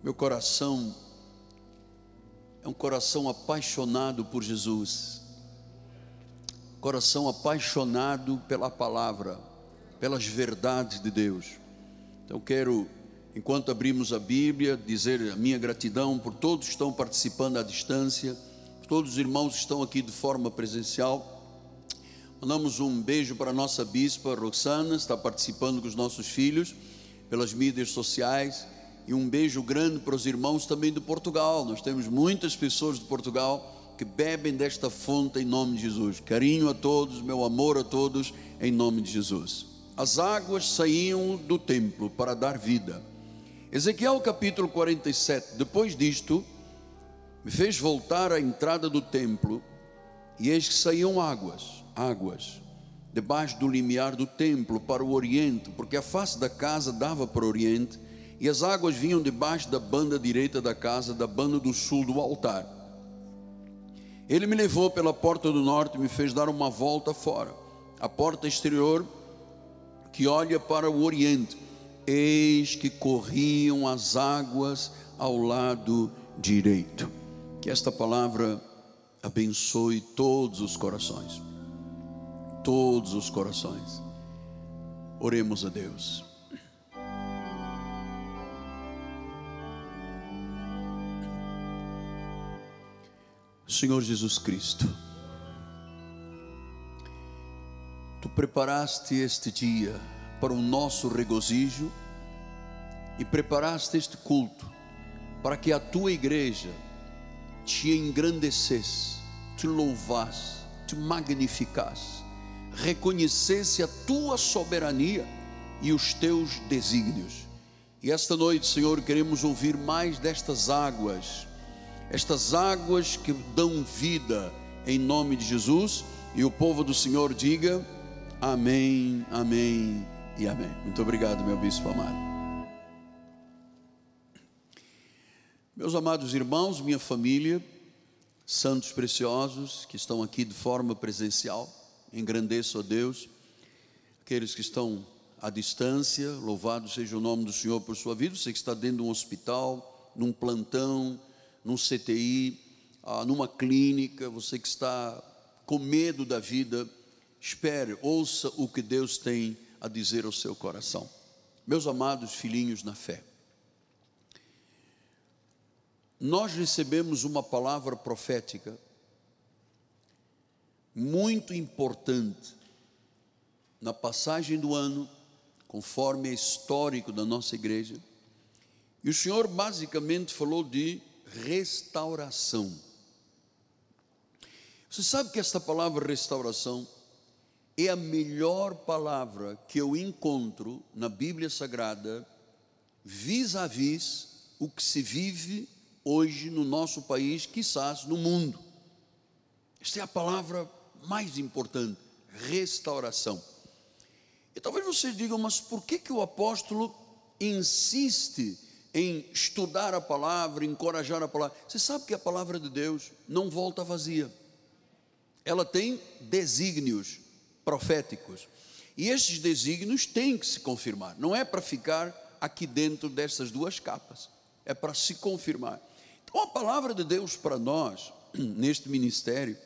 Meu coração é um coração apaixonado por Jesus, coração apaixonado pela palavra, pelas verdades de Deus. Então quero, enquanto abrimos a Bíblia, dizer a minha gratidão por todos que estão participando à distância, todos os irmãos que estão aqui de forma presencial. Mandamos um beijo para a nossa bispa Roxana, está participando com os nossos filhos pelas mídias sociais. E um beijo grande para os irmãos também de Portugal. Nós temos muitas pessoas de Portugal que bebem desta fonte em nome de Jesus. Carinho a todos, meu amor a todos, em nome de Jesus. As águas saíam do templo para dar vida. Ezequiel capítulo 47. Depois disto, me fez voltar à entrada do templo, e eis que saíam águas, águas, debaixo do limiar do templo para o oriente, porque a face da casa dava para o oriente e as águas vinham debaixo da banda direita da casa, da banda do sul do altar. Ele me levou pela porta do norte e me fez dar uma volta fora, a porta exterior que olha para o oriente. Eis que corriam as águas ao lado direito. Que esta palavra abençoe todos os corações. Todos os corações. Oremos a Deus. Senhor Jesus Cristo, Tu preparaste este dia para o nosso regozijo e preparaste este culto para que a tua igreja te engrandecesse, te louvasse, te magnificasse, reconhecesse a tua soberania e os teus desígnios. E esta noite, Senhor, queremos ouvir mais destas águas estas águas que dão vida em nome de Jesus. E o povo do Senhor diga: Amém, Amém e Amém. Muito obrigado, meu bispo amado. Meus amados irmãos, minha família, santos preciosos que estão aqui de forma presencial, engrandeço a Deus. Aqueles que estão à distância, louvado seja o nome do Senhor por sua vida. Você que está dentro de um hospital, num plantão, num CTI, ah, numa clínica, você que está com medo da vida, espere, ouça o que Deus tem a dizer ao seu coração. Meus amados filhinhos na fé, nós recebemos uma palavra profética muito importante na passagem do ano, conforme é histórico da nossa igreja. E o Senhor basicamente falou de restauração. Você sabe que esta palavra restauração é a melhor palavra que eu encontro na Bíblia Sagrada, vis-à-vis -vis o que se vive hoje no nosso país, quizás no mundo. Esta é a palavra mais importante, restauração. E talvez vocês digam, mas por que, que o apóstolo insiste em estudar a palavra, encorajar a palavra. Você sabe que a palavra de Deus não volta vazia. Ela tem desígnios proféticos. E esses desígnios têm que se confirmar. Não é para ficar aqui dentro dessas duas capas. É para se confirmar. Então a palavra de Deus para nós, neste ministério,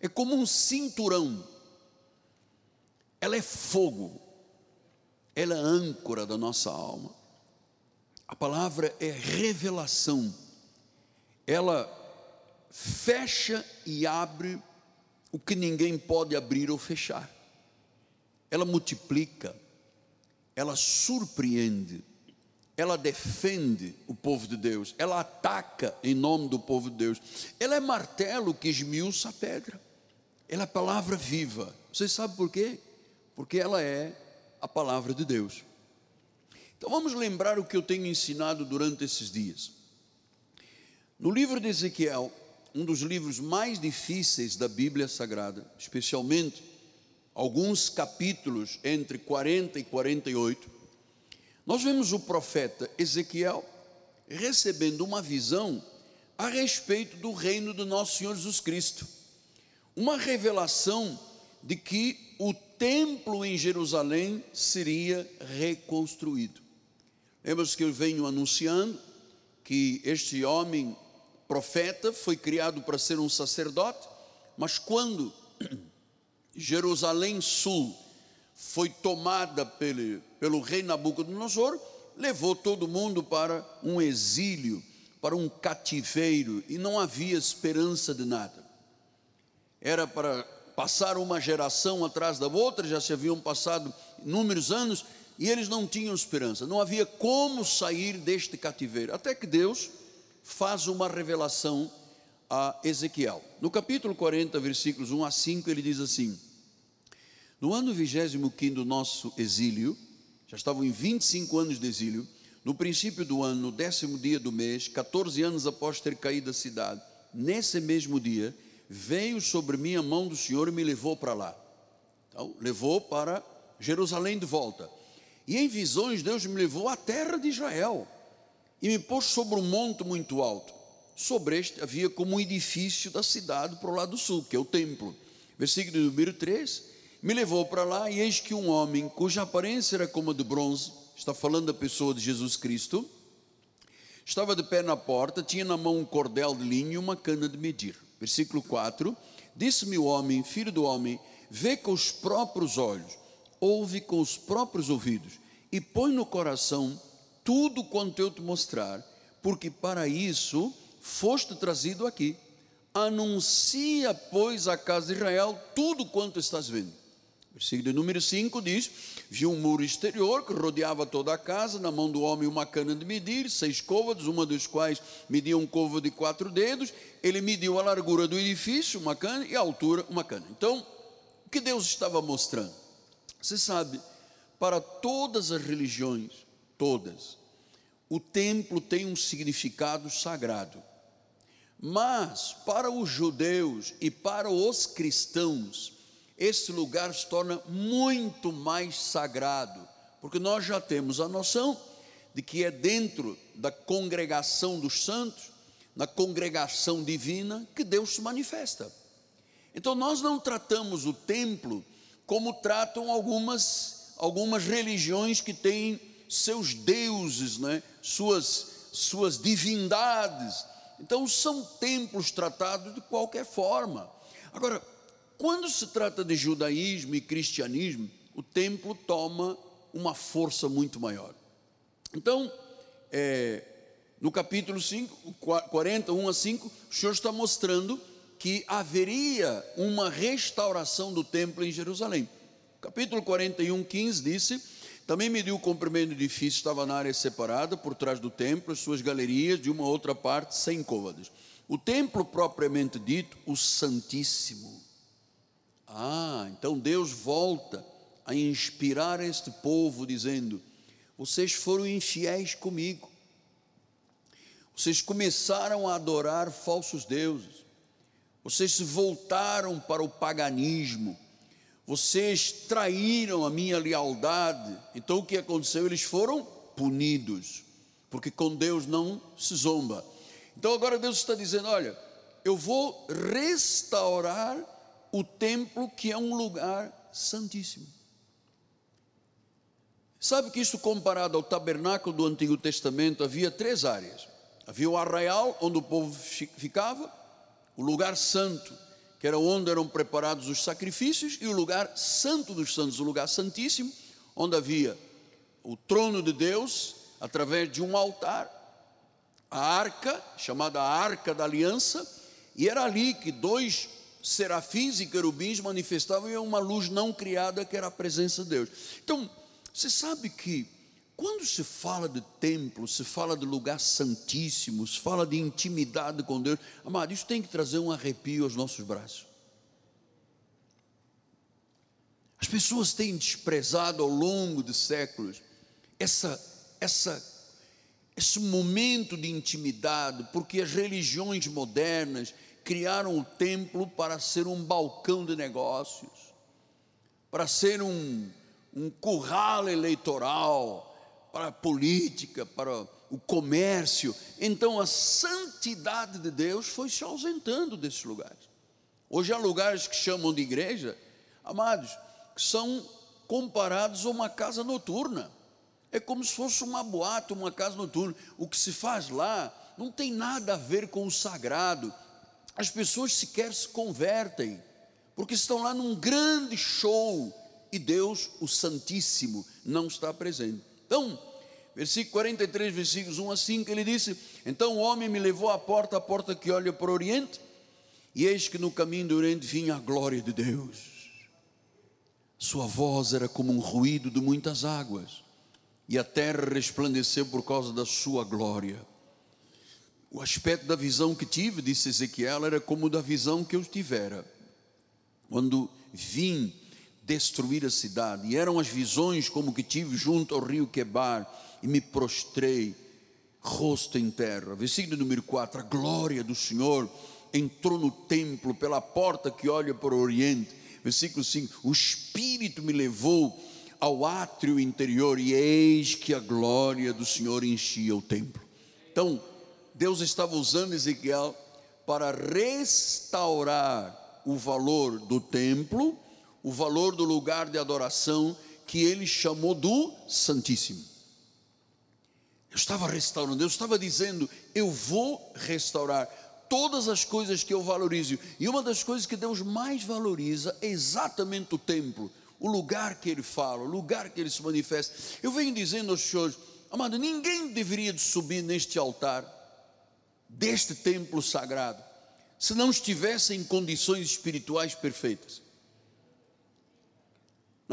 é como um cinturão. Ela é fogo. Ela é âncora da nossa alma a palavra é revelação. Ela fecha e abre o que ninguém pode abrir ou fechar. Ela multiplica, ela surpreende, ela defende o povo de Deus, ela ataca em nome do povo de Deus. Ela é martelo que esmiuça a pedra. Ela é palavra viva. Vocês sabem por quê? Porque ela é a palavra de Deus. Então vamos lembrar o que eu tenho ensinado durante esses dias. No livro de Ezequiel, um dos livros mais difíceis da Bíblia Sagrada, especialmente alguns capítulos entre 40 e 48, nós vemos o profeta Ezequiel recebendo uma visão a respeito do reino do nosso Senhor Jesus Cristo. Uma revelação de que o templo em Jerusalém seria reconstruído. Lembra-se que eu venho anunciando que este homem profeta foi criado para ser um sacerdote, mas quando Jerusalém Sul foi tomada pelo, pelo rei Nabucodonosor, levou todo mundo para um exílio, para um cativeiro, e não havia esperança de nada. Era para passar uma geração atrás da outra, já se haviam passado inúmeros anos, e eles não tinham esperança, não havia como sair deste cativeiro, até que Deus faz uma revelação a Ezequiel. No capítulo 40, versículos 1 a 5, ele diz assim: No ano 25 do nosso exílio, já estavam em 25 anos de exílio, no princípio do ano, no décimo dia do mês, 14 anos após ter caído a cidade, nesse mesmo dia, veio sobre mim a mão do Senhor e me levou para lá. Então, levou para Jerusalém de volta. E em visões, Deus me levou à terra de Israel e me pôs sobre um monte muito alto. Sobre este havia como um edifício da cidade para o lado sul, que é o templo. Versículo número 3: Me levou para lá, e eis que um homem, cuja aparência era como a de bronze, está falando da pessoa de Jesus Cristo, estava de pé na porta, tinha na mão um cordel de linho e uma cana de medir. Versículo 4: Disse-me o homem, filho do homem, vê com os próprios olhos, ouve com os próprios ouvidos, e põe no coração tudo quanto eu te mostrar, porque para isso foste trazido aqui. Anuncia, pois, à casa de Israel tudo quanto estás vendo. Versículo número 5 diz: Viu um muro exterior que rodeava toda a casa, na mão do homem uma cana de medir, seis côvados, uma dos quais media um côvado de quatro dedos. Ele mediu a largura do edifício, uma cana, e a altura, uma cana. Então, o que Deus estava mostrando? Você sabe, para todas as religiões, todas. O templo tem um significado sagrado. Mas para os judeus e para os cristãos, esse lugar se torna muito mais sagrado, porque nós já temos a noção de que é dentro da congregação dos santos, na congregação divina, que Deus se manifesta. Então nós não tratamos o templo como tratam algumas, algumas religiões que têm seus deuses, né? suas, suas divindades. Então, são templos tratados de qualquer forma. Agora, quando se trata de judaísmo e cristianismo, o templo toma uma força muito maior. Então, é, no capítulo 5, 41 a 5, o Senhor está mostrando que haveria uma restauração do templo em Jerusalém. Capítulo 41, 15 disse: também mediu o comprimento do edifício, estava na área separada, por trás do templo, as suas galerias, de uma outra parte, sem côvados. O templo propriamente dito, o Santíssimo. Ah, então Deus volta a inspirar este povo, dizendo: Vocês foram infiéis comigo, vocês começaram a adorar falsos deuses, vocês se voltaram para o paganismo, vocês traíram a minha lealdade. Então o que aconteceu? Eles foram punidos, porque com Deus não se zomba. Então agora Deus está dizendo: olha, eu vou restaurar o templo que é um lugar santíssimo. Sabe que isso comparado ao tabernáculo do Antigo Testamento havia três áreas. Havia o arraial onde o povo ficava, o lugar santo que era onde eram preparados os sacrifícios, e o lugar santo dos santos, o lugar santíssimo, onde havia o trono de Deus, através de um altar, a arca, chamada Arca da Aliança, e era ali que dois serafins e querubins manifestavam uma luz não criada, que era a presença de Deus. Então, você sabe que quando se fala de templo, se fala de lugar santíssimo, se fala de intimidade com Deus, amado, isso tem que trazer um arrepio aos nossos braços. As pessoas têm desprezado ao longo de séculos essa, essa, esse momento de intimidade, porque as religiões modernas criaram o templo para ser um balcão de negócios, para ser um, um curral eleitoral, para a política, para o comércio. Então a santidade de Deus foi se ausentando desses lugares. Hoje há lugares que chamam de igreja, amados, que são comparados a uma casa noturna. É como se fosse uma boate, uma casa noturna. O que se faz lá não tem nada a ver com o sagrado. As pessoas sequer se convertem, porque estão lá num grande show e Deus, o Santíssimo, não está presente. Então, versículo 43, versículos 1 a 5, ele disse: Então o homem me levou à porta, a porta que olha para o Oriente, e eis que no caminho do Oriente vinha a glória de Deus. Sua voz era como um ruído de muitas águas, e a terra resplandeceu por causa da sua glória. O aspecto da visão que tive, disse Ezequiel, era como da visão que eu tivera, quando vim destruir a cidade. E eram as visões como que tive junto ao rio Quebar, e me prostrei, rosto em terra. Versículo número 4: A glória do Senhor entrou no templo pela porta que olha para o oriente. Versículo 5: O Espírito me levou ao átrio interior, e eis que a glória do Senhor enchia o templo. Então, Deus estava usando Ezequiel para restaurar o valor do templo o valor do lugar de adoração que ele chamou do Santíssimo. Eu estava restaurando, eu estava dizendo, eu vou restaurar todas as coisas que eu valorizo. E uma das coisas que Deus mais valoriza é exatamente o templo, o lugar que ele fala, o lugar que ele se manifesta. Eu venho dizendo aos senhores, amado, ninguém deveria subir neste altar deste templo sagrado se não estivesse em condições espirituais perfeitas.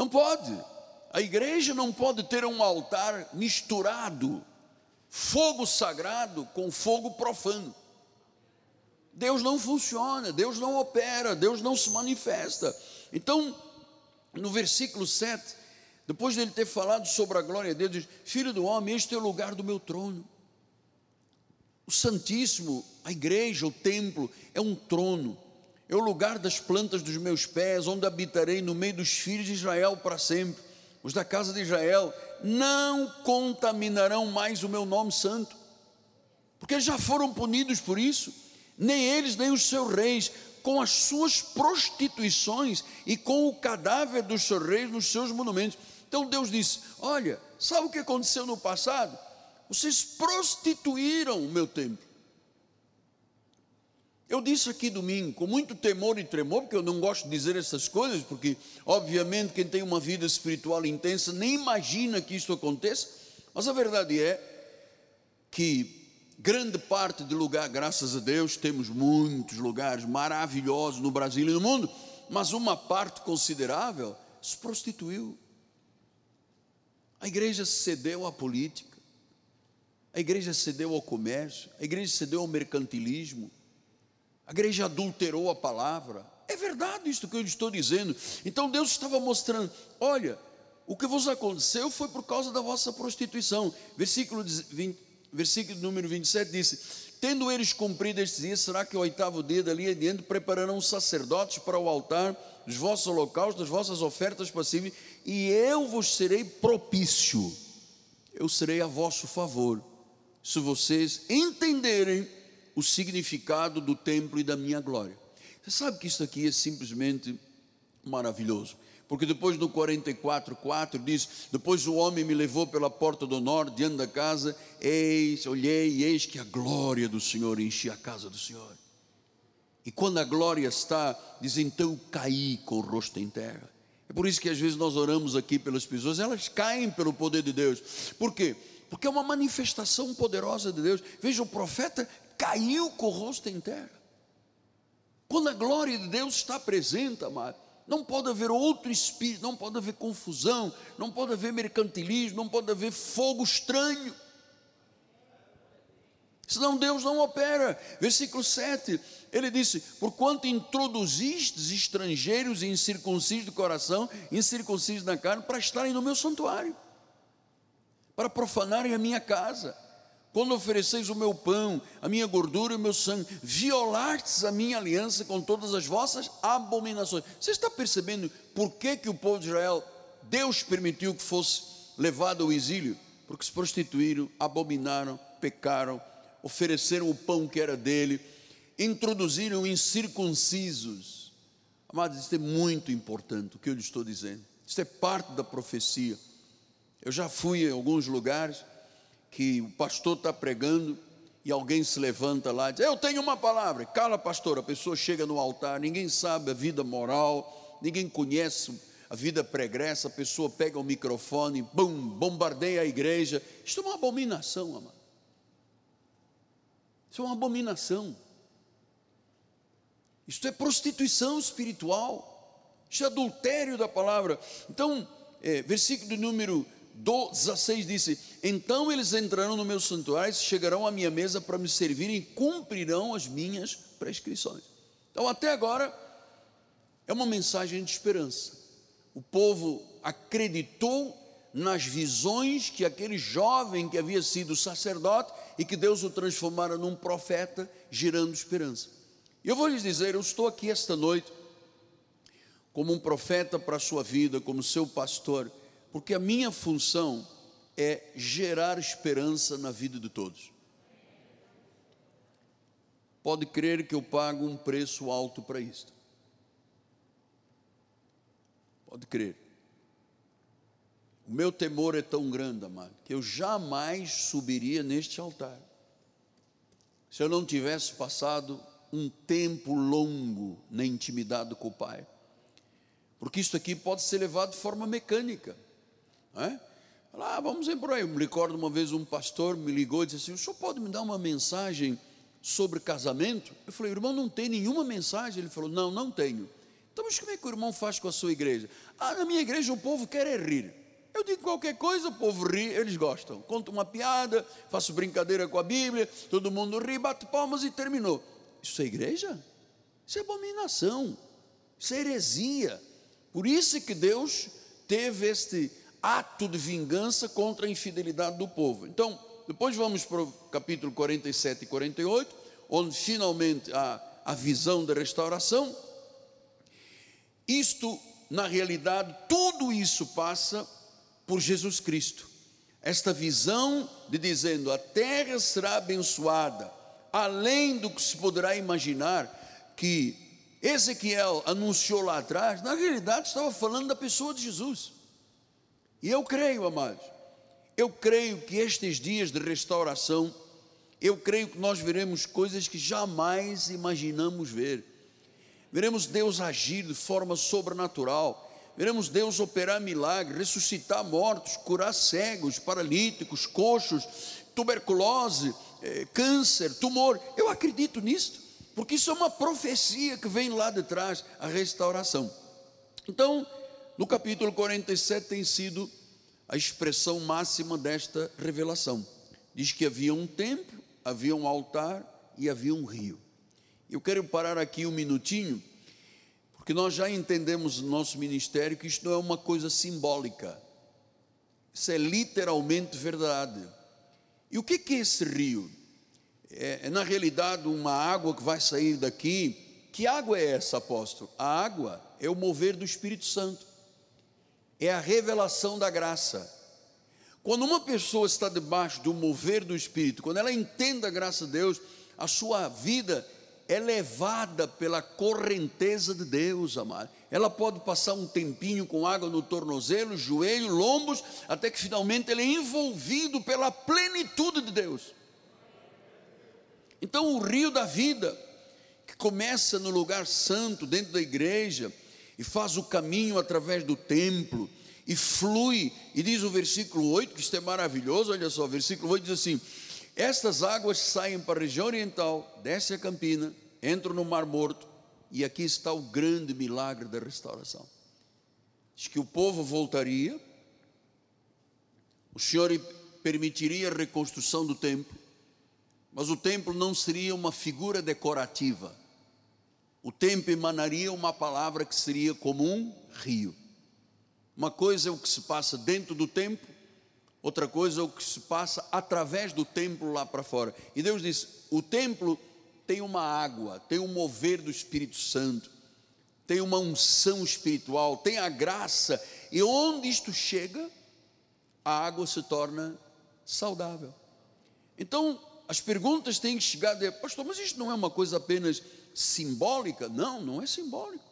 Não pode. A igreja não pode ter um altar misturado, fogo sagrado com fogo profano. Deus não funciona, Deus não opera, Deus não se manifesta. Então, no versículo 7, depois dele ter falado sobre a glória de Deus, diz: Filho do homem, este é o lugar do meu trono. O Santíssimo, a igreja, o templo, é um trono é o lugar das plantas dos meus pés, onde habitarei no meio dos filhos de Israel para sempre. Os da casa de Israel não contaminarão mais o meu nome santo, porque já foram punidos por isso, nem eles, nem os seus reis, com as suas prostituições e com o cadáver dos seus reis nos seus monumentos. Então Deus disse: Olha, sabe o que aconteceu no passado? Vocês prostituíram o meu templo. Eu disse aqui domingo, com muito temor e tremor, porque eu não gosto de dizer essas coisas, porque, obviamente, quem tem uma vida espiritual intensa nem imagina que isso aconteça, mas a verdade é que grande parte de lugar, graças a Deus, temos muitos lugares maravilhosos no Brasil e no mundo, mas uma parte considerável se prostituiu. A igreja cedeu à política, a igreja cedeu ao comércio, a igreja cedeu ao mercantilismo, a igreja adulterou a palavra. É verdade isso que eu estou dizendo. Então Deus estava mostrando: olha, o que vos aconteceu foi por causa da vossa prostituição. Versículo, 20, versículo número 27 disse: Tendo eles cumprido estes dias, será que o oitavo dia dali adiante prepararão sacerdotes para o altar dos vossos holocaustos, das vossas ofertas passíveis, e eu vos serei propício, eu serei a vosso favor, se vocês entenderem o significado do templo e da minha glória. Você sabe que isso aqui é simplesmente maravilhoso. Porque depois no 44, 4 diz: Depois o homem me levou pela porta do norte, diante da casa, eis, olhei, e eis que a glória do Senhor enchia a casa do Senhor. E quando a glória está, diz então caí com o rosto em terra. É por isso que às vezes nós oramos aqui pelas pessoas, elas caem pelo poder de Deus. Por quê? Porque é uma manifestação poderosa de Deus. Veja, o profeta caiu com o rosto em terra. Quando a glória de Deus está presente, amado, não pode haver outro espírito, não pode haver confusão, não pode haver mercantilismo, não pode haver fogo estranho. Senão Deus não opera. Versículo 7, ele disse: Porquanto introduzistes estrangeiros incircuncisos do coração, incircuncisos na carne, para estarem no meu santuário, para profanarem a minha casa quando ofereceis o meu pão, a minha gordura e o meu sangue, violastes a minha aliança com todas as vossas abominações. Você está percebendo por que, que o povo de Israel, Deus permitiu que fosse levado ao exílio? Porque se prostituíram, abominaram, pecaram, ofereceram o pão que era dele, introduziram incircuncisos. Amados, isso é muito importante o que eu lhe estou dizendo. Isso é parte da profecia. Eu já fui em alguns lugares que o pastor está pregando e alguém se levanta lá e diz: Eu tenho uma palavra. Cala, pastor. A pessoa chega no altar, ninguém sabe a vida moral, ninguém conhece a vida pregressa. A pessoa pega o microfone, bum, bombardeia a igreja. Isto é uma abominação, amado. Isso é uma abominação. Isto é prostituição espiritual. Isso é adultério da palavra. Então, é, versículo número 16 disse: Então eles entrarão no meu santuário, chegarão à minha mesa para me servirem e cumprirão as minhas prescrições. Então, até agora, é uma mensagem de esperança. O povo acreditou nas visões que aquele jovem que havia sido sacerdote e que Deus o transformara num profeta, gerando esperança. E eu vou lhes dizer: eu estou aqui esta noite como um profeta para a sua vida, como seu pastor porque a minha função é gerar esperança na vida de todos. Pode crer que eu pago um preço alto para isto. Pode crer. O meu temor é tão grande, amado, que eu jamais subiria neste altar se eu não tivesse passado um tempo longo na intimidade com o Pai. Porque isso aqui pode ser levado de forma mecânica. É? Ah, vamos por aí. Eu me recordo uma vez um pastor me ligou e disse assim: O senhor pode me dar uma mensagem sobre casamento? Eu falei, irmão, não tem nenhuma mensagem. Ele falou, não, não tenho. Então, mas como é que o irmão faz com a sua igreja? Ah, na minha igreja o povo quer é rir. Eu digo qualquer coisa, o povo ri, eles gostam. Conto uma piada, faço brincadeira com a Bíblia, todo mundo ri, bate palmas e terminou. Isso é igreja? Isso é abominação, isso é heresia. Por isso que Deus teve este ato de vingança contra a infidelidade do povo. Então, depois vamos para o capítulo 47 e 48, onde finalmente há a visão da restauração. Isto, na realidade, tudo isso passa por Jesus Cristo. Esta visão de dizendo a terra será abençoada, além do que se poderá imaginar, que Ezequiel anunciou lá atrás, na realidade estava falando da pessoa de Jesus. E eu creio, amados, eu creio que estes dias de restauração, eu creio que nós veremos coisas que jamais imaginamos ver. Veremos Deus agir de forma sobrenatural, veremos Deus operar milagres, ressuscitar mortos, curar cegos, paralíticos, coxos, tuberculose, eh, câncer, tumor. Eu acredito nisto, porque isso é uma profecia que vem lá de trás, a restauração. Então, no capítulo 47 tem sido a expressão máxima desta revelação. Diz que havia um templo, havia um altar e havia um rio. Eu quero parar aqui um minutinho, porque nós já entendemos no nosso ministério que isto não é uma coisa simbólica, isso é literalmente verdade. E o que é esse rio? É, é na realidade uma água que vai sair daqui. Que água é essa, apóstolo? A água é o mover do Espírito Santo é a revelação da graça. Quando uma pessoa está debaixo do mover do Espírito, quando ela entende a graça de Deus, a sua vida é levada pela correnteza de Deus, amado. Ela pode passar um tempinho com água no tornozelo, joelho, lombos, até que finalmente ele é envolvido pela plenitude de Deus. Então, o rio da vida, que começa no lugar santo, dentro da igreja, e faz o caminho através do templo e flui. E diz o versículo 8, que isto é maravilhoso, olha só, o versículo 8 diz assim: Estas águas saem para a região oriental, desce a campina, entram no Mar Morto, e aqui está o grande milagre da restauração. Diz que o povo voltaria, o Senhor permitiria a reconstrução do templo, mas o templo não seria uma figura decorativa o templo emanaria uma palavra que seria como um rio. Uma coisa é o que se passa dentro do templo, outra coisa é o que se passa através do templo lá para fora. E Deus diz: o templo tem uma água, tem um mover do Espírito Santo, tem uma unção espiritual, tem a graça, e onde isto chega, a água se torna saudável. Então, as perguntas têm que chegar, de, pastor, mas isto não é uma coisa apenas simbólica? Não, não é simbólico.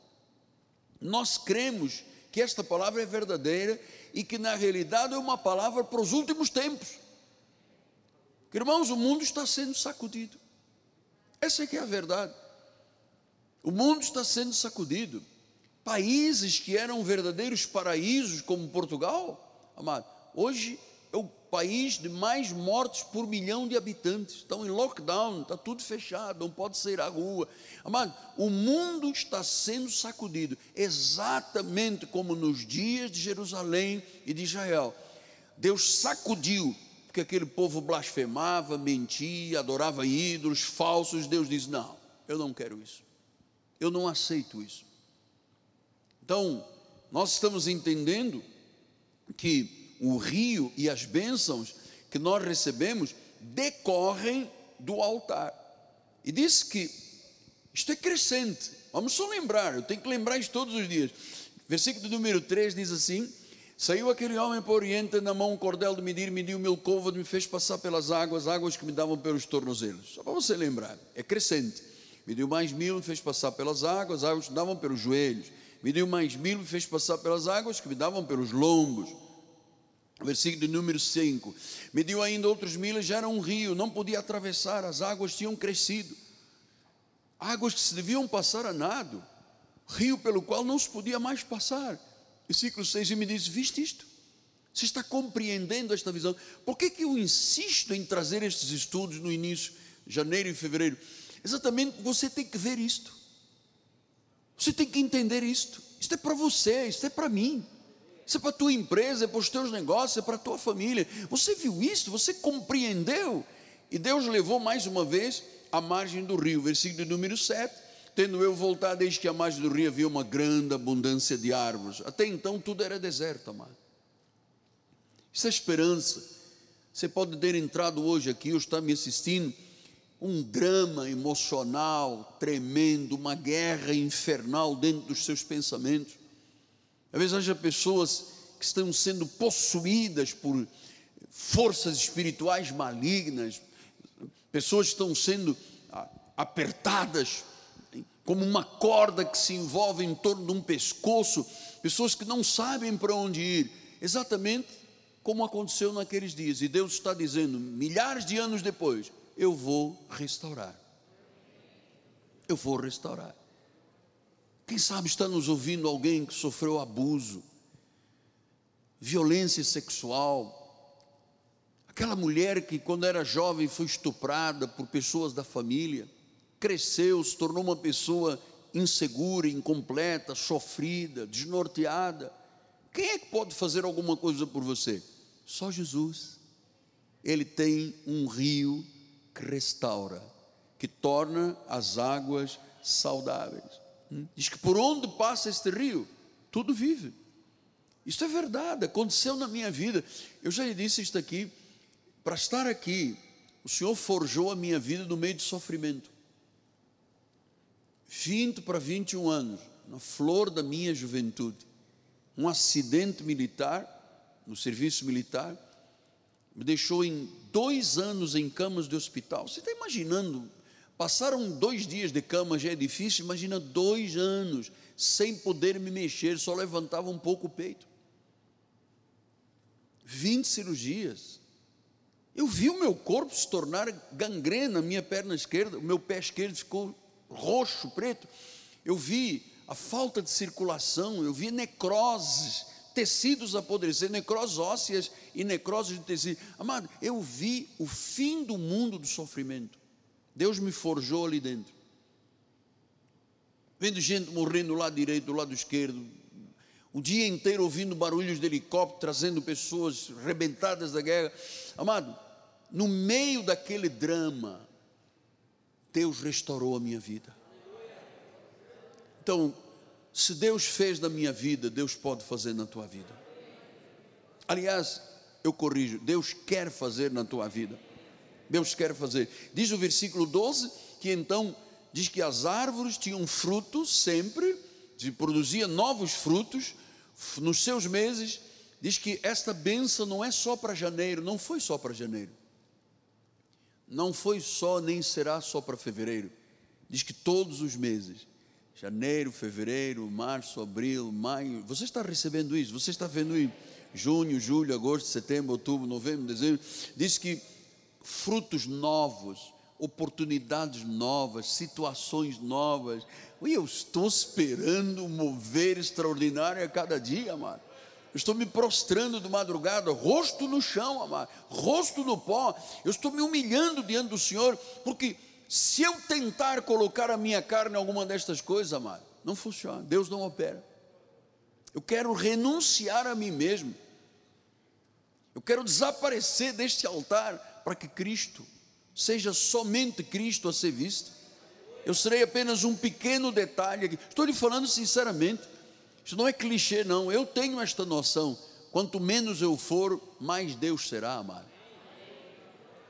Nós cremos que esta palavra é verdadeira e que na realidade é uma palavra para os últimos tempos. Irmãos, o mundo está sendo sacudido. Essa é que é a verdade. O mundo está sendo sacudido. Países que eram verdadeiros paraísos, como Portugal, amado, hoje país de mais mortes por milhão de habitantes. Estão em lockdown, está tudo fechado, não pode sair à rua. Amado, o mundo está sendo sacudido, exatamente como nos dias de Jerusalém e de Israel. Deus sacudiu, porque aquele povo blasfemava, mentia, adorava ídolos falsos. Deus diz: Não, eu não quero isso, eu não aceito isso. Então, nós estamos entendendo que o rio e as bênçãos que nós recebemos decorrem do altar. E disse que isto é crescente. Vamos só lembrar, eu tenho que lembrar isso todos os dias. Versículo número 3 diz assim: Saiu aquele homem para o oriente, na mão um cordel de medir, mediu mil côvados, me fez passar pelas águas, águas que me davam pelos tornozelos. Só para você lembrar, é crescente. Mediu mais mil, me fez passar pelas águas, águas que me davam pelos joelhos me deu mais mil, me fez passar pelas águas que me davam pelos lombos. Versículo número 5. Me deu ainda outros mil, já era um rio, não podia atravessar, as águas tinham crescido. Águas que se deviam passar a nado, rio pelo qual não se podia mais passar. Versículo 6, e me disse: Viste isto? Você está compreendendo esta visão? Por que, que eu insisto em trazer estes estudos no início, janeiro e fevereiro? Exatamente, você tem que ver isto. Você tem que entender isto. Isto é para você, isto é para mim. Isso é para a tua empresa, é para os teus negócios, é para a tua família. Você viu isso? Você compreendeu? E Deus levou mais uma vez à margem do rio. Versículo número 7. Tendo eu voltado, desde que a margem do rio havia uma grande abundância de árvores. Até então tudo era deserto, amado. Isso é esperança. Você pode ter entrado hoje aqui, ou está me assistindo um drama emocional tremendo, uma guerra infernal dentro dos seus pensamentos. Vezes haja pessoas que estão sendo possuídas por forças espirituais malignas, pessoas que estão sendo apertadas como uma corda que se envolve em torno de um pescoço, pessoas que não sabem para onde ir, exatamente como aconteceu naqueles dias. E Deus está dizendo, milhares de anos depois, eu vou restaurar. Eu vou restaurar. Quem sabe está nos ouvindo alguém que sofreu abuso, violência sexual, aquela mulher que quando era jovem foi estuprada por pessoas da família, cresceu, se tornou uma pessoa insegura, incompleta, sofrida, desnorteada. Quem é que pode fazer alguma coisa por você? Só Jesus. Ele tem um rio que restaura, que torna as águas saudáveis. Hum? Diz que por onde passa este rio, tudo vive. Isso é verdade, aconteceu na minha vida. Eu já lhe disse isto aqui. Para estar aqui, o Senhor forjou a minha vida no meio de sofrimento. 20 para 21 anos, na flor da minha juventude. Um acidente militar, no serviço militar, me deixou em dois anos em camas de hospital. Você está imaginando? Passaram dois dias de cama, já é difícil, imagina dois anos sem poder me mexer, só levantava um pouco o peito. 20 cirurgias. Eu vi o meu corpo se tornar gangrena, minha perna esquerda, o meu pé esquerdo ficou roxo, preto. Eu vi a falta de circulação, eu vi necroses tecidos apodrecer, necroses ósseas e necroses de tecido. Amado, eu vi o fim do mundo do sofrimento. Deus me forjou ali dentro. Vendo gente morrendo do lado direito, do lado esquerdo, o dia inteiro ouvindo barulhos de helicóptero, trazendo pessoas rebentadas da guerra. Amado, no meio daquele drama, Deus restaurou a minha vida. Então, se Deus fez na minha vida, Deus pode fazer na tua vida. Aliás, eu corrijo, Deus quer fazer na tua vida. Deus quer fazer. Diz o versículo 12 que então diz que as árvores tinham frutos sempre, produzia novos frutos nos seus meses. Diz que esta benção não é só para janeiro, não foi só para janeiro. Não foi só, nem será só para fevereiro. Diz que todos os meses Janeiro, fevereiro, março, abril, maio. Você está recebendo isso, você está vendo isso. Junho, julho, agosto, setembro, outubro, novembro, dezembro. Diz que frutos novos, oportunidades novas, situações novas. E eu estou esperando um mover extraordinário a cada dia, amado. Estou me prostrando de madrugada, rosto no chão, amado, rosto no pó. Eu estou me humilhando diante do Senhor, porque se eu tentar colocar a minha carne em alguma destas coisas, amado, não funciona. Deus não opera. Eu quero renunciar a mim mesmo. Eu quero desaparecer deste altar para que Cristo seja somente Cristo a ser visto. Eu serei apenas um pequeno detalhe aqui. Estou lhe falando sinceramente. Isso não é clichê, não. Eu tenho esta noção. Quanto menos eu for, mais Deus será, amado.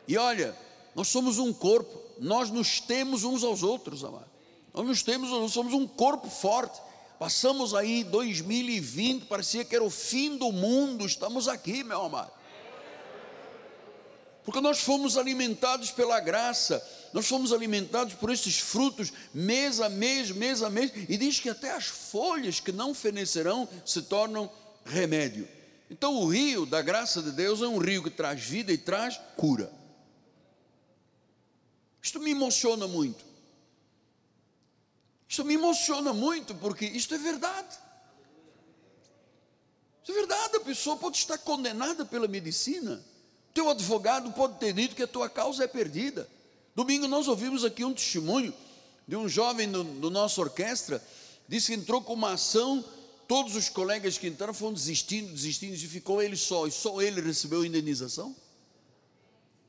E olha, nós somos um corpo, nós nos temos uns aos outros, amado. Nós nos temos, nós somos um corpo forte. Passamos aí 2020, parecia que era o fim do mundo. Estamos aqui, meu amado porque nós fomos alimentados pela graça, nós fomos alimentados por esses frutos mês a mês, mês a mês, e diz que até as folhas que não fenecerão se tornam remédio. Então, o rio da graça de Deus é um rio que traz vida e traz cura. Isto me emociona muito. Isto me emociona muito porque isto é verdade. Isto é verdade, a pessoa pode estar condenada pela medicina teu advogado pode ter dito que a tua causa é perdida. Domingo nós ouvimos aqui um testemunho de um jovem do, do nossa orquestra, disse que entrou com uma ação, todos os colegas que entraram foram desistindo, desistindo, e ficou ele só, e só ele recebeu indenização.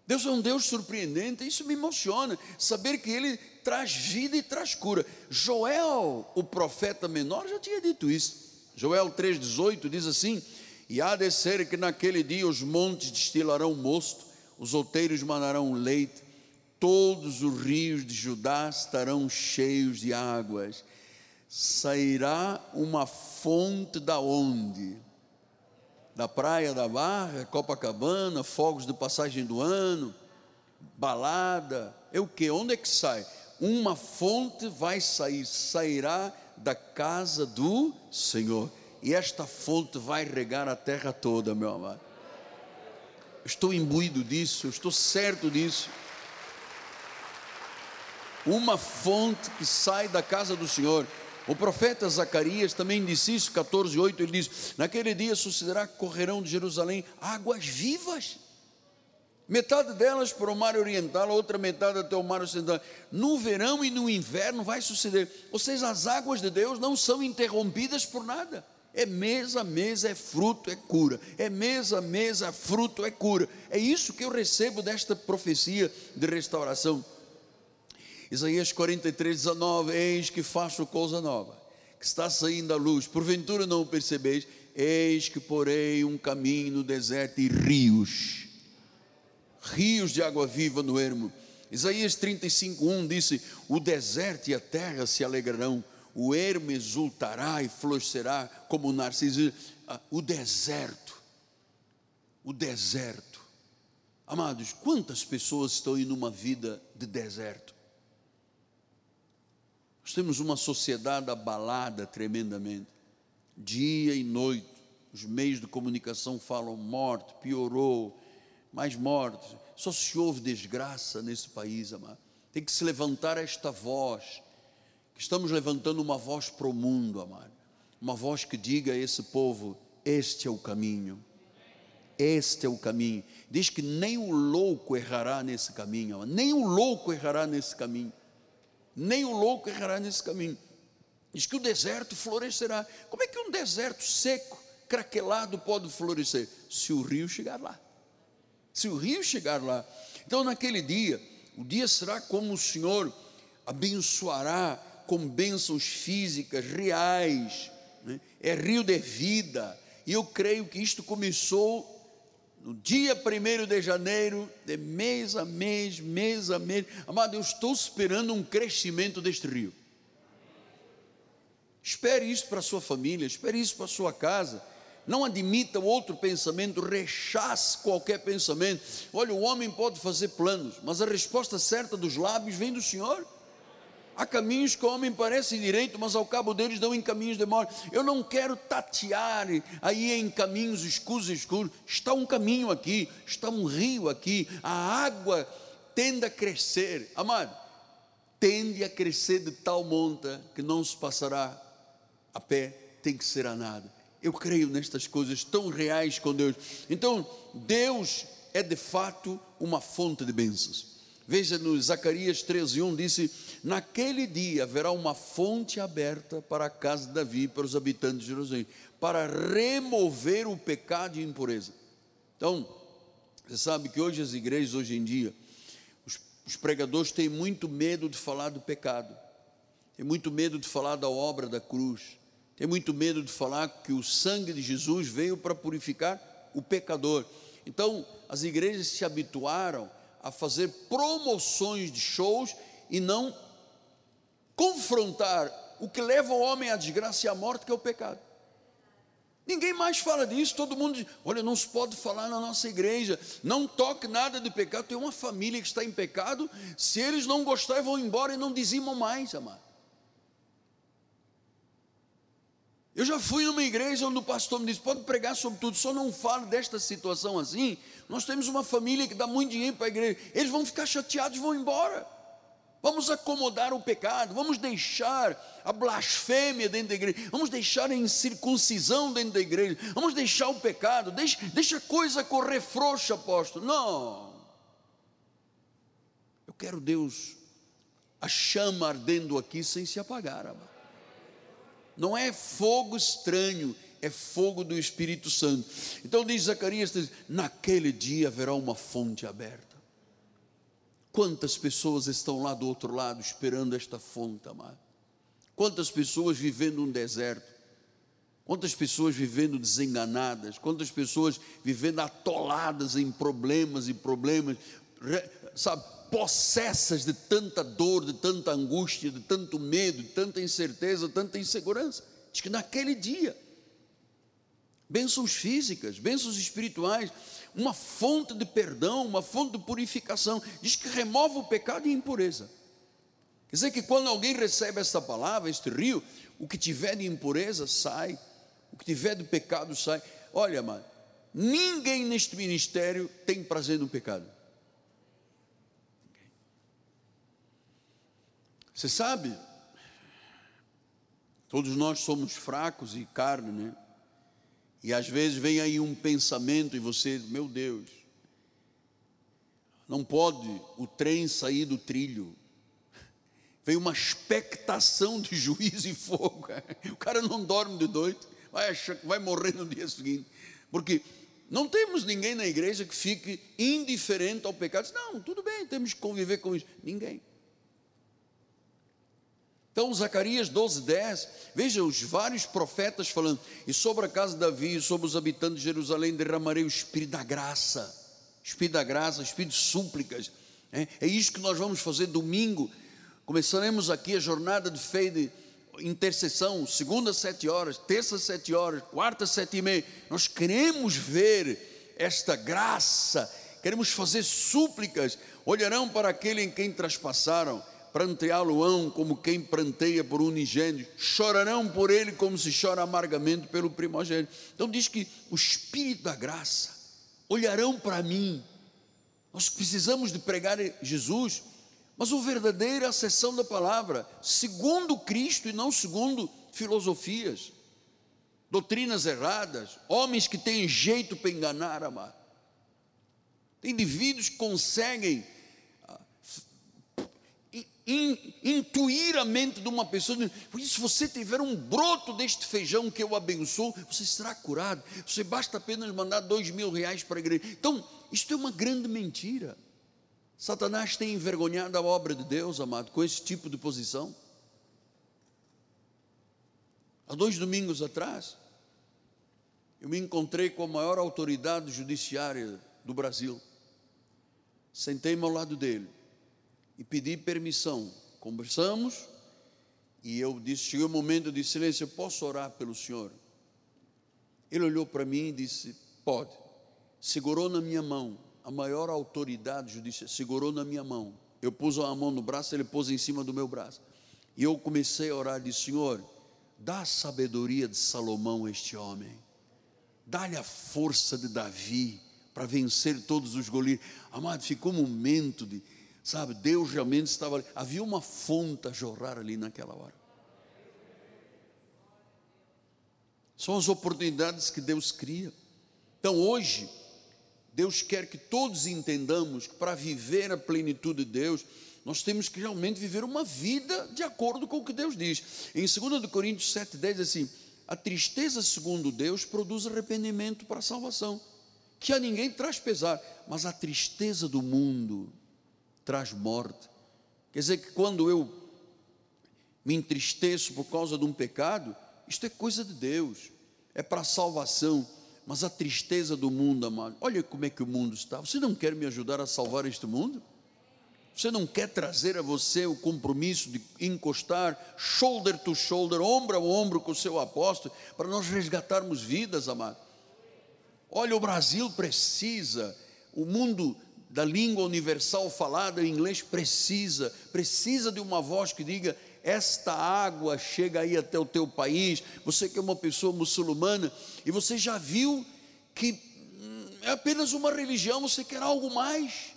Deus é um Deus surpreendente, isso me emociona, saber que Ele traz vida e traz cura. Joel, o profeta menor, já tinha dito isso. Joel 3,18 diz assim: e há de ser que naquele dia os montes destilarão mosto, os outeiros mandarão leite, todos os rios de Judá estarão cheios de águas. Sairá uma fonte da onde? Da praia da Barra, Copacabana, fogos de passagem do ano, balada. É o que? Onde é que sai? Uma fonte vai sair, sairá da casa do Senhor e esta fonte vai regar a terra toda, meu amado. Estou imbuído disso, estou certo disso. Uma fonte que sai da casa do Senhor. O profeta Zacarias também disse isso, 14, 8, ele diz: Naquele dia sucederá que correrão de Jerusalém águas vivas, metade delas para o mar oriental, a outra metade até o mar ocidental. No verão e no inverno vai suceder. Ou seja, as águas de Deus não são interrompidas por nada. É mês a mês, é fruto, é cura. É mês a mês, é fruto, é cura. É isso que eu recebo desta profecia de restauração. Isaías 43, 19: Eis que faço coisa nova, que está saindo à luz, porventura não o percebeis. Eis que porei um caminho no deserto e rios, rios de água viva no ermo. Isaías 35, 1 disse: O deserto e a terra se alegrarão o ermo exultará e florescerá como o narciso. Ah, o deserto, o deserto. Amados, quantas pessoas estão em uma vida de deserto? Nós temos uma sociedade abalada tremendamente, dia e noite. Os meios de comunicação falam morte, piorou, mais mortes. Só se ouve desgraça nesse país, amado. Tem que se levantar esta voz Estamos levantando uma voz para o mundo, amado. Uma voz que diga a esse povo: Este é o caminho. Este é o caminho. Diz que nem o louco errará nesse caminho, amado. nem o louco errará nesse caminho. Nem o louco errará nesse caminho. Diz que o deserto florescerá. Como é que um deserto seco, craquelado pode florescer? Se o rio chegar lá. Se o rio chegar lá. Então, naquele dia, o dia será como o Senhor abençoará com bênçãos físicas reais, né? é rio de vida, e eu creio que isto começou no dia 1 de janeiro, de mês a mês, mês a mês. Amado, eu estou esperando um crescimento deste rio. Espere isso para a sua família, espere isso para a sua casa. Não admita outro pensamento, rechace qualquer pensamento. Olha, o homem pode fazer planos, mas a resposta certa dos lábios vem do Senhor. Há caminhos que o homem parece direito, mas ao cabo deles dão em caminhos de morte. Eu não quero tatear aí em caminhos escuros, escuros. Está um caminho aqui, está um rio aqui, a água tende a crescer. Amado, tende a crescer de tal monta que não se passará a pé, tem que ser a nada. Eu creio nestas coisas tão reais com Deus. Então, Deus é de fato uma fonte de bênçãos. Veja no Zacarias 13:1 disse: Naquele dia haverá uma fonte aberta para a casa de Davi, para os habitantes de Jerusalém, para remover o pecado e impureza. Então, você sabe que hoje as igrejas hoje em dia, os, os pregadores têm muito medo de falar do pecado. Tem muito medo de falar da obra da cruz tem muito medo de falar que o sangue de Jesus veio para purificar o pecador. Então, as igrejas se habituaram a fazer promoções de shows e não confrontar o que leva o homem à desgraça e à morte, que é o pecado. Ninguém mais fala disso, todo mundo diz: olha, não se pode falar na nossa igreja, não toque nada de pecado. Tem uma família que está em pecado, se eles não gostarem, vão embora e não dizimam mais, amado. Eu já fui numa igreja onde o pastor me disse: pode pregar sobre tudo, só não fale desta situação assim. Nós temos uma família que dá muito dinheiro para a igreja, eles vão ficar chateados e vão embora. Vamos acomodar o pecado, vamos deixar a blasfêmia dentro da igreja, vamos deixar a incircuncisão dentro da igreja, vamos deixar o pecado, deixa, deixa a coisa correr frouxa, apóstolo. Não. Eu quero Deus, a chama ardendo aqui sem se apagar. Não é fogo estranho, é fogo do Espírito Santo. Então diz Zacarias: naquele dia haverá uma fonte aberta. Quantas pessoas estão lá do outro lado esperando esta fonte, amado? Quantas pessoas vivendo um deserto? Quantas pessoas vivendo desenganadas? Quantas pessoas vivendo atoladas em problemas e problemas? Sabe, possessas de tanta dor, de tanta angústia, de tanto medo, de tanta incerteza, tanta insegurança. Diz que naquele dia, bênçãos físicas, bênçãos espirituais, uma fonte de perdão, uma fonte de purificação, diz que remove o pecado e a impureza. Quer dizer que quando alguém recebe esta palavra, este rio, o que tiver de impureza sai, o que tiver de pecado sai. Olha, mano, ninguém neste ministério tem prazer no pecado. Você sabe, todos nós somos fracos e carne, né? E às vezes vem aí um pensamento e você, meu Deus, não pode o trem sair do trilho. Vem uma expectação de juízo e fogo. O cara não dorme de noite, vai, achar, vai morrer no dia seguinte. Porque não temos ninguém na igreja que fique indiferente ao pecado. Não, tudo bem, temos que conviver com isso. Ninguém. Então, Zacarias 12, 10, veja os vários profetas falando, e sobre a casa de Davi, e sobre os habitantes de Jerusalém, derramarei o espírito da graça, espírito da graça, espírito de súplicas. É, é isso que nós vamos fazer domingo. Começaremos aqui a jornada de fé de intercessão, segunda, sete horas, terça, sete horas, quarta, sete e meia. Nós queremos ver esta graça, queremos fazer súplicas, olharão para aquele em quem traspassaram pranteá-lo-ão como quem pranteia por unigênito, chorarão por ele como se chora amargamente pelo primogênito. Então diz que o Espírito da graça olharão para mim. Nós precisamos de pregar Jesus, mas o verdadeiro é a sessão da palavra, segundo Cristo e não segundo filosofias, doutrinas erradas, homens que têm jeito para enganar, amar. Tem indivíduos que conseguem in, intuir a mente de uma pessoa. Por isso, se você tiver um broto deste feijão que eu abençoo, você será curado. Você basta apenas mandar dois mil reais para a igreja. Então, isto é uma grande mentira. Satanás tem envergonhado a obra de Deus, amado, com esse tipo de posição. Há dois domingos atrás, eu me encontrei com a maior autoridade judiciária do Brasil. Sentei-me ao lado dele e pedi permissão. Conversamos e eu disse: chegou o um momento de silêncio, eu posso orar pelo senhor? Ele olhou para mim e disse: pode. Segurou na minha mão, a maior autoridade judicial segurou na minha mão. Eu pus a mão no braço, ele pôs em cima do meu braço. E eu comecei a orar disse: Senhor, dá a sabedoria de Salomão a este homem, dá-lhe a força de Davi para vencer todos os Golias. Amado, ficou um momento de, sabe, Deus realmente estava ali. Havia uma fonte a jorrar ali naquela hora. São as oportunidades que Deus cria. Então hoje, Deus quer que todos entendamos que para viver a plenitude de Deus, nós temos que realmente viver uma vida de acordo com o que Deus diz. Em 2 Coríntios 7,10 assim: a tristeza segundo Deus produz arrependimento para a salvação, que a ninguém traz pesar, mas a tristeza do mundo traz morte. Quer dizer que quando eu me entristeço por causa de um pecado, isto é coisa de Deus, é para salvação. Mas a tristeza do mundo, amado, olha como é que o mundo está. Você não quer me ajudar a salvar este mundo? Você não quer trazer a você o compromisso de encostar shoulder to shoulder, ombro a ombro com o seu apóstolo, para nós resgatarmos vidas, amado? Olha, o Brasil precisa, o mundo da língua universal falada em inglês precisa, precisa de uma voz que diga: esta água chega aí até o teu país. Você que é uma pessoa muçulmana e você já viu que hum, é apenas uma religião, você quer algo mais?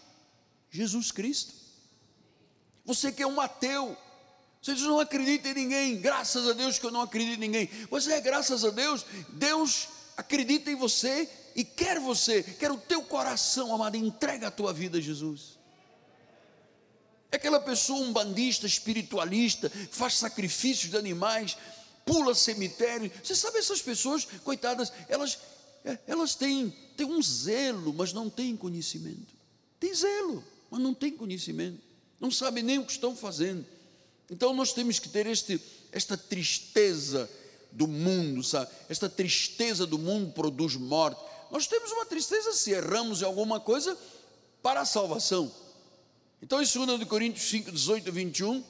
Jesus Cristo. Você que é um ateu, você diz, não acredita em ninguém, graças a Deus que eu não acredito em ninguém. Pois é, graças a Deus, Deus acredita em você e quer você, quer o teu coração, amado, entrega a tua vida a Jesus. É aquela pessoa um bandista, espiritualista, faz sacrifícios de animais, pula cemitério. Você sabe essas pessoas, coitadas, elas é, elas têm, têm um zelo, mas não têm conhecimento. Tem zelo, mas não tem conhecimento. Não sabem nem o que estão fazendo. Então nós temos que ter este, esta tristeza do mundo, sabe? Esta tristeza do mundo produz morte. Nós temos uma tristeza se erramos em alguma coisa para a salvação. Então, em 2 Coríntios 5, 18 a 21,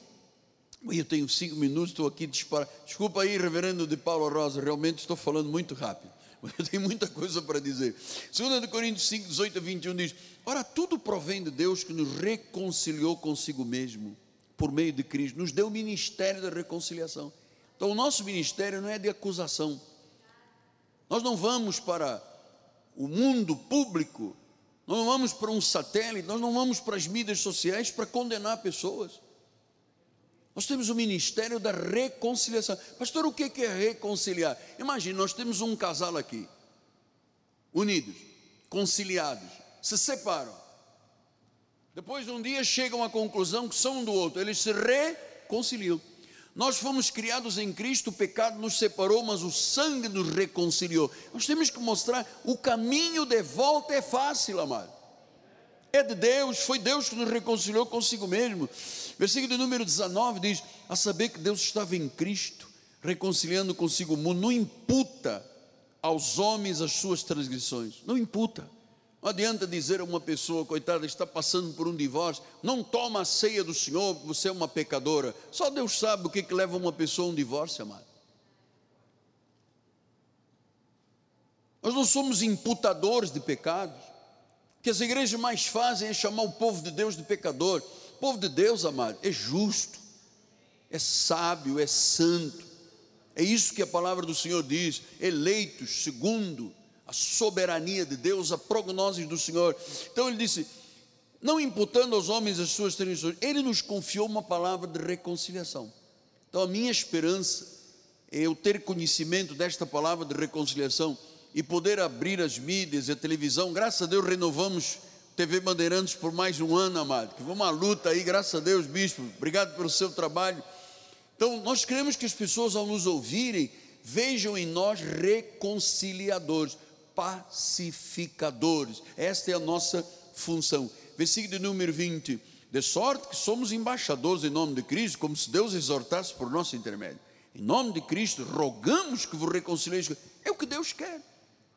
eu tenho cinco minutos, estou aqui disparar. Desculpa aí, reverendo de Paulo Rosa, realmente estou falando muito rápido. Eu tenho muita coisa para dizer. 2 Coríntios 5, 18 a 21 diz: Ora, tudo provém de Deus que nos reconciliou consigo mesmo, por meio de Cristo, nos deu o ministério da reconciliação. Então, o nosso ministério não é de acusação. Nós não vamos para o mundo público nós não vamos para um satélite, nós não vamos para as mídias sociais para condenar pessoas. Nós temos o ministério da reconciliação. Pastor, o que é reconciliar? Imagine, nós temos um casal aqui, unidos, conciliados, se separam. Depois de um dia chegam à conclusão que são um do outro, eles se reconciliam. Nós fomos criados em Cristo, o pecado nos separou, mas o sangue nos reconciliou. Nós temos que mostrar o caminho de volta é fácil, amado. É de Deus, foi Deus que nos reconciliou consigo mesmo. Versículo número 19 diz: A saber que Deus estava em Cristo, reconciliando consigo o mundo, não imputa aos homens as suas transgressões, não imputa. Não adianta dizer a uma pessoa, coitada, está passando por um divórcio, não toma a ceia do Senhor, você é uma pecadora. Só Deus sabe o que, que leva uma pessoa a um divórcio, amado. Nós não somos imputadores de pecados. O que as igrejas mais fazem é chamar o povo de Deus de pecador. O povo de Deus, amado, é justo, é sábio, é santo. É isso que a palavra do Senhor diz: eleitos segundo a soberania de Deus, a prognose do Senhor. Então ele disse: não imputando aos homens as suas transgressões, ele nos confiou uma palavra de reconciliação. Então a minha esperança é eu ter conhecimento desta palavra de reconciliação e poder abrir as mídias e a televisão. Graças a Deus renovamos TV Bandeirantes por mais um ano, amado. Que foi uma luta aí, graças a Deus, bispo. Obrigado pelo seu trabalho. Então, nós queremos que as pessoas, ao nos ouvirem, vejam em nós reconciliadores pacificadores. Esta é a nossa função. Versículo número 20. De sorte que somos embaixadores em nome de Cristo, como se Deus exortasse por nosso intermédio. Em nome de Cristo, rogamos que vos reconcilieis. É o que Deus quer.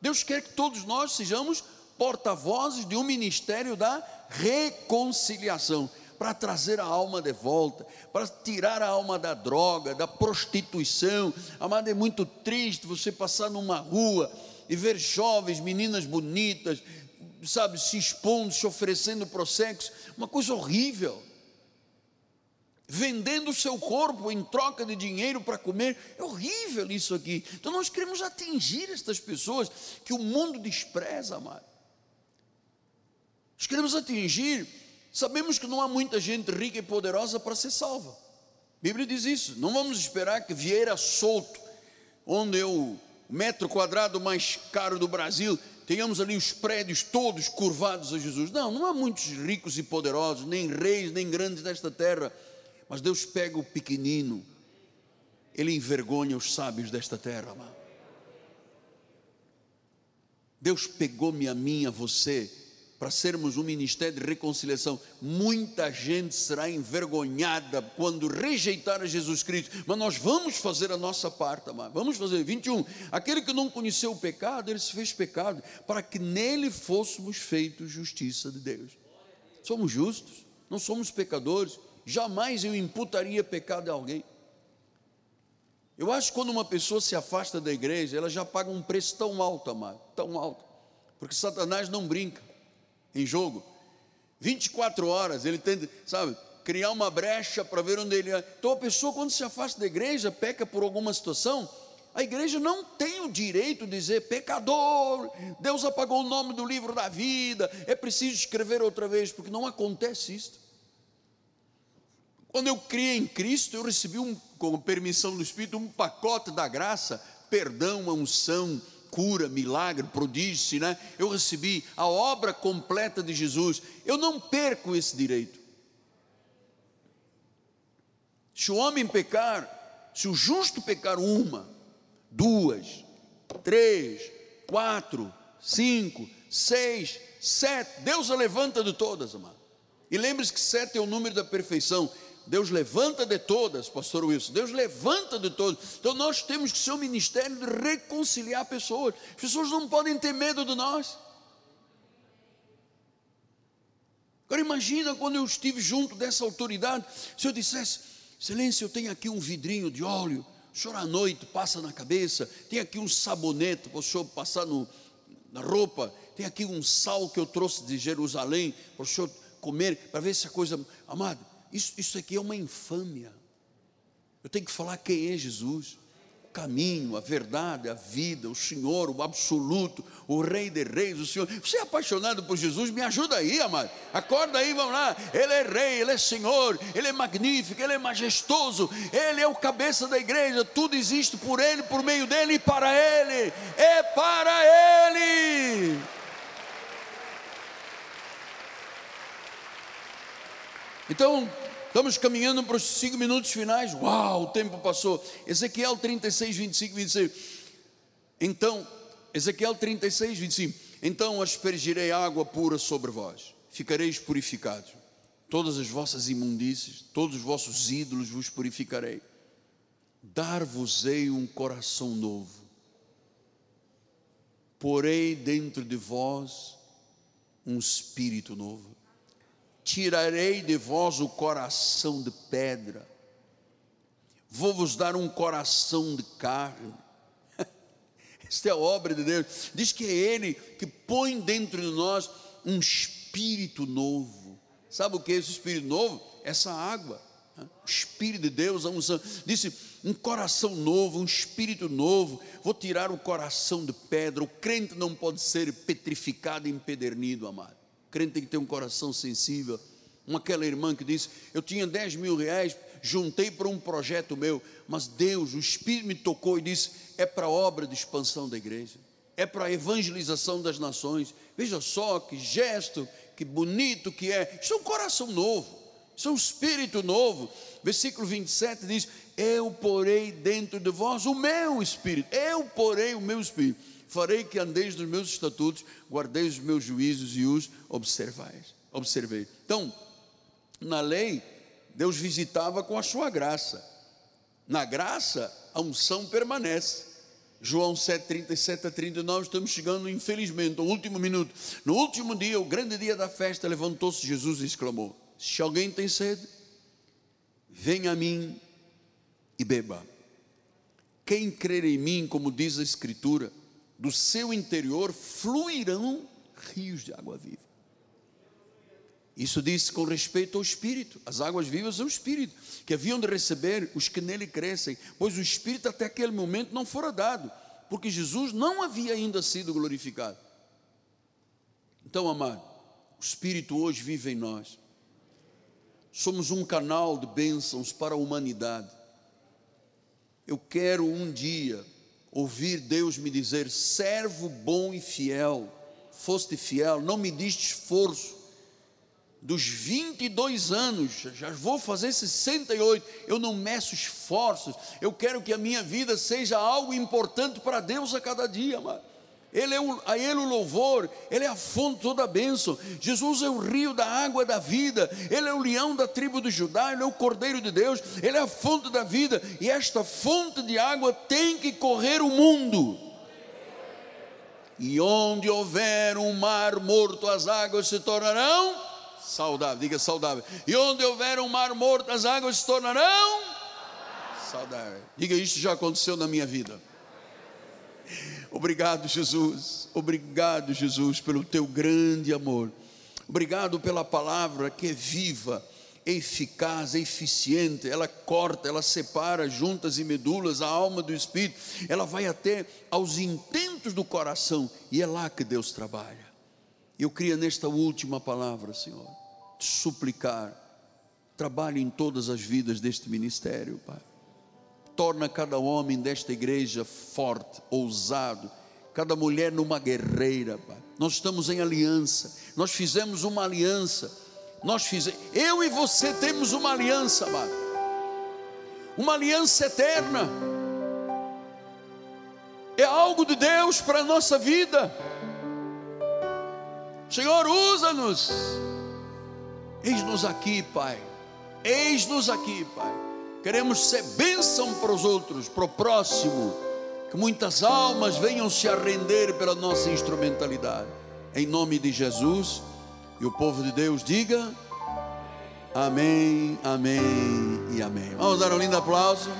Deus quer que todos nós sejamos porta-vozes de um ministério da reconciliação para trazer a alma de volta, para tirar a alma da droga, da prostituição. Amado, é muito triste você passar numa rua e ver jovens, meninas bonitas, sabe, se expondo, se oferecendo para o sexo, uma coisa horrível. vendendo o seu corpo em troca de dinheiro para comer. É horrível isso aqui. Então nós queremos atingir estas pessoas que o mundo despreza, amado. Nós queremos atingir. Sabemos que não há muita gente rica e poderosa para ser salva. A Bíblia diz isso. Não vamos esperar que Vieira Solto, onde o metro quadrado mais caro do Brasil, tenhamos ali os prédios todos curvados a Jesus. Não, não há muitos ricos e poderosos, nem reis, nem grandes desta terra mas Deus pega o pequenino, Ele envergonha os sábios desta terra. Deus pegou-me a mim, a você, para sermos um ministério de reconciliação. Muita gente será envergonhada quando rejeitar a Jesus Cristo, mas nós vamos fazer a nossa parte, amado. Vamos fazer. 21. Aquele que não conheceu o pecado, ele se fez pecado, para que nele fôssemos feitos justiça de Deus. Somos justos, não somos pecadores jamais eu imputaria pecado a alguém. Eu acho que quando uma pessoa se afasta da igreja, ela já paga um preço tão alto, amado, tão alto, porque Satanás não brinca em jogo. 24 horas ele tenta, sabe, criar uma brecha para ver onde ele é. Então a pessoa, quando se afasta da igreja, peca por alguma situação, a igreja não tem o direito de dizer pecador, Deus apagou o nome do livro da vida, é preciso escrever outra vez, porque não acontece isso. Quando eu criei em Cristo, eu recebi, um, com permissão do Espírito, um pacote da graça, perdão, unção, cura, milagre, prodígio, né? Eu recebi a obra completa de Jesus. Eu não perco esse direito. Se o homem pecar, se o justo pecar uma, duas, três, quatro, cinco, seis, sete, Deus a levanta de todas, amado. E lembre-se que sete é o número da perfeição. Deus levanta de todas, pastor Wilson, Deus levanta de todas. Então nós temos que ser um ministério de reconciliar pessoas. As pessoas não podem ter medo de nós. Agora imagina quando eu estive junto dessa autoridade, se eu dissesse, excelência, eu tenho aqui um vidrinho de óleo, o senhor à noite passa na cabeça, tem aqui um sabonete para o senhor passar no, na roupa, tem aqui um sal que eu trouxe de Jerusalém para o senhor comer, para ver se a coisa. Amado, isso, isso aqui é uma infâmia. Eu tenho que falar quem é Jesus. O caminho, a verdade, a vida, o Senhor, o absoluto, o Rei de Reis, o Senhor. Você é apaixonado por Jesus? Me ajuda aí, amado. Acorda aí, vamos lá. Ele é Rei, Ele é Senhor, Ele é magnífico, Ele é majestoso, Ele é o cabeça da igreja. Tudo existe por Ele, por meio dEle e para Ele. É para Ele. Então, estamos caminhando para os cinco minutos finais. Uau, o tempo passou. Ezequiel 36, 25, 26. Então, Ezequiel 36, 25. Então aspergirei água pura sobre vós, ficareis purificados. Todas as vossas imundícies, todos os vossos ídolos vos purificarei. Dar-vos-ei um coração novo. Porei dentro de vós um espírito novo tirarei de vós o coração de pedra, vou vos dar um coração de carne. Esta é a obra de Deus. Diz que é Ele que põe dentro de nós um espírito novo. Sabe o que é esse espírito novo? Essa água. O Espírito de Deus, a unção. Disse: um coração novo, um espírito novo. Vou tirar o coração de pedra. O crente não pode ser petrificado e empedernido, amado crente tem que ter um coração sensível. Uma aquela irmã que disse: Eu tinha 10 mil reais, juntei para um projeto meu, mas Deus, o Espírito me tocou e disse: É para obra de expansão da igreja, é para a evangelização das nações. Veja só que gesto, que bonito que é. Isso é um coração novo, isso é um espírito novo. Versículo 27 diz: Eu porei dentro de vós o meu espírito, eu porei o meu espírito farei que andeis nos meus estatutos, guardeis os meus juízos e os observais. Observei. Então, na lei, Deus visitava com a sua graça. Na graça, a unção permanece. João 7, 37 a 39, estamos chegando, infelizmente, ao último minuto. No último dia, o grande dia da festa, levantou-se Jesus e exclamou: Se alguém tem sede, venha a mim e beba. Quem crer em mim, como diz a Escritura, do seu interior fluirão rios de água viva. Isso disse com respeito ao Espírito. As águas vivas são o Espírito, que haviam de receber os que nele crescem, pois o Espírito até aquele momento não fora dado, porque Jesus não havia ainda sido glorificado. Então, amado, o Espírito hoje vive em nós. Somos um canal de bênçãos para a humanidade. Eu quero um dia ouvir Deus me dizer: servo bom e fiel, foste fiel, não me diste esforço dos 22 anos, já vou fazer 68, eu não meço esforços, eu quero que a minha vida seja algo importante para Deus a cada dia, mano. Ele é o, a Ele o louvor, Ele é a fonte toda a bênção. Jesus é o rio da água da vida, Ele é o leão da tribo de Judá, Ele é o cordeiro de Deus, Ele é a fonte da vida, e esta fonte de água tem que correr o mundo. E onde houver um mar morto, as águas se tornarão saudável, diga saudável. E onde houver um mar morto, as águas se tornarão saudáveis. Diga isso já aconteceu na minha vida. Obrigado, Jesus. Obrigado, Jesus, pelo teu grande amor. Obrigado pela palavra que é viva, eficaz, eficiente. Ela corta, ela separa juntas e medulas, a alma do espírito. Ela vai até aos intentos do coração e é lá que Deus trabalha. Eu queria nesta última palavra, Senhor, te suplicar, trabalhe em todas as vidas deste ministério, Pai. Torna cada homem desta igreja forte, ousado, cada mulher numa guerreira, Pai. Nós estamos em aliança, nós fizemos uma aliança, nós fizemos, eu e você temos uma aliança, Pai. Uma aliança eterna. É algo de Deus para a nossa vida. Senhor, usa-nos. Eis-nos aqui, Pai. Eis-nos aqui, Pai. Queremos ser bênção para os outros, para o próximo. Que muitas almas venham se arrender pela nossa instrumentalidade. Em nome de Jesus. E o povo de Deus diga: Amém, Amém e Amém. Vamos dar um lindo aplauso.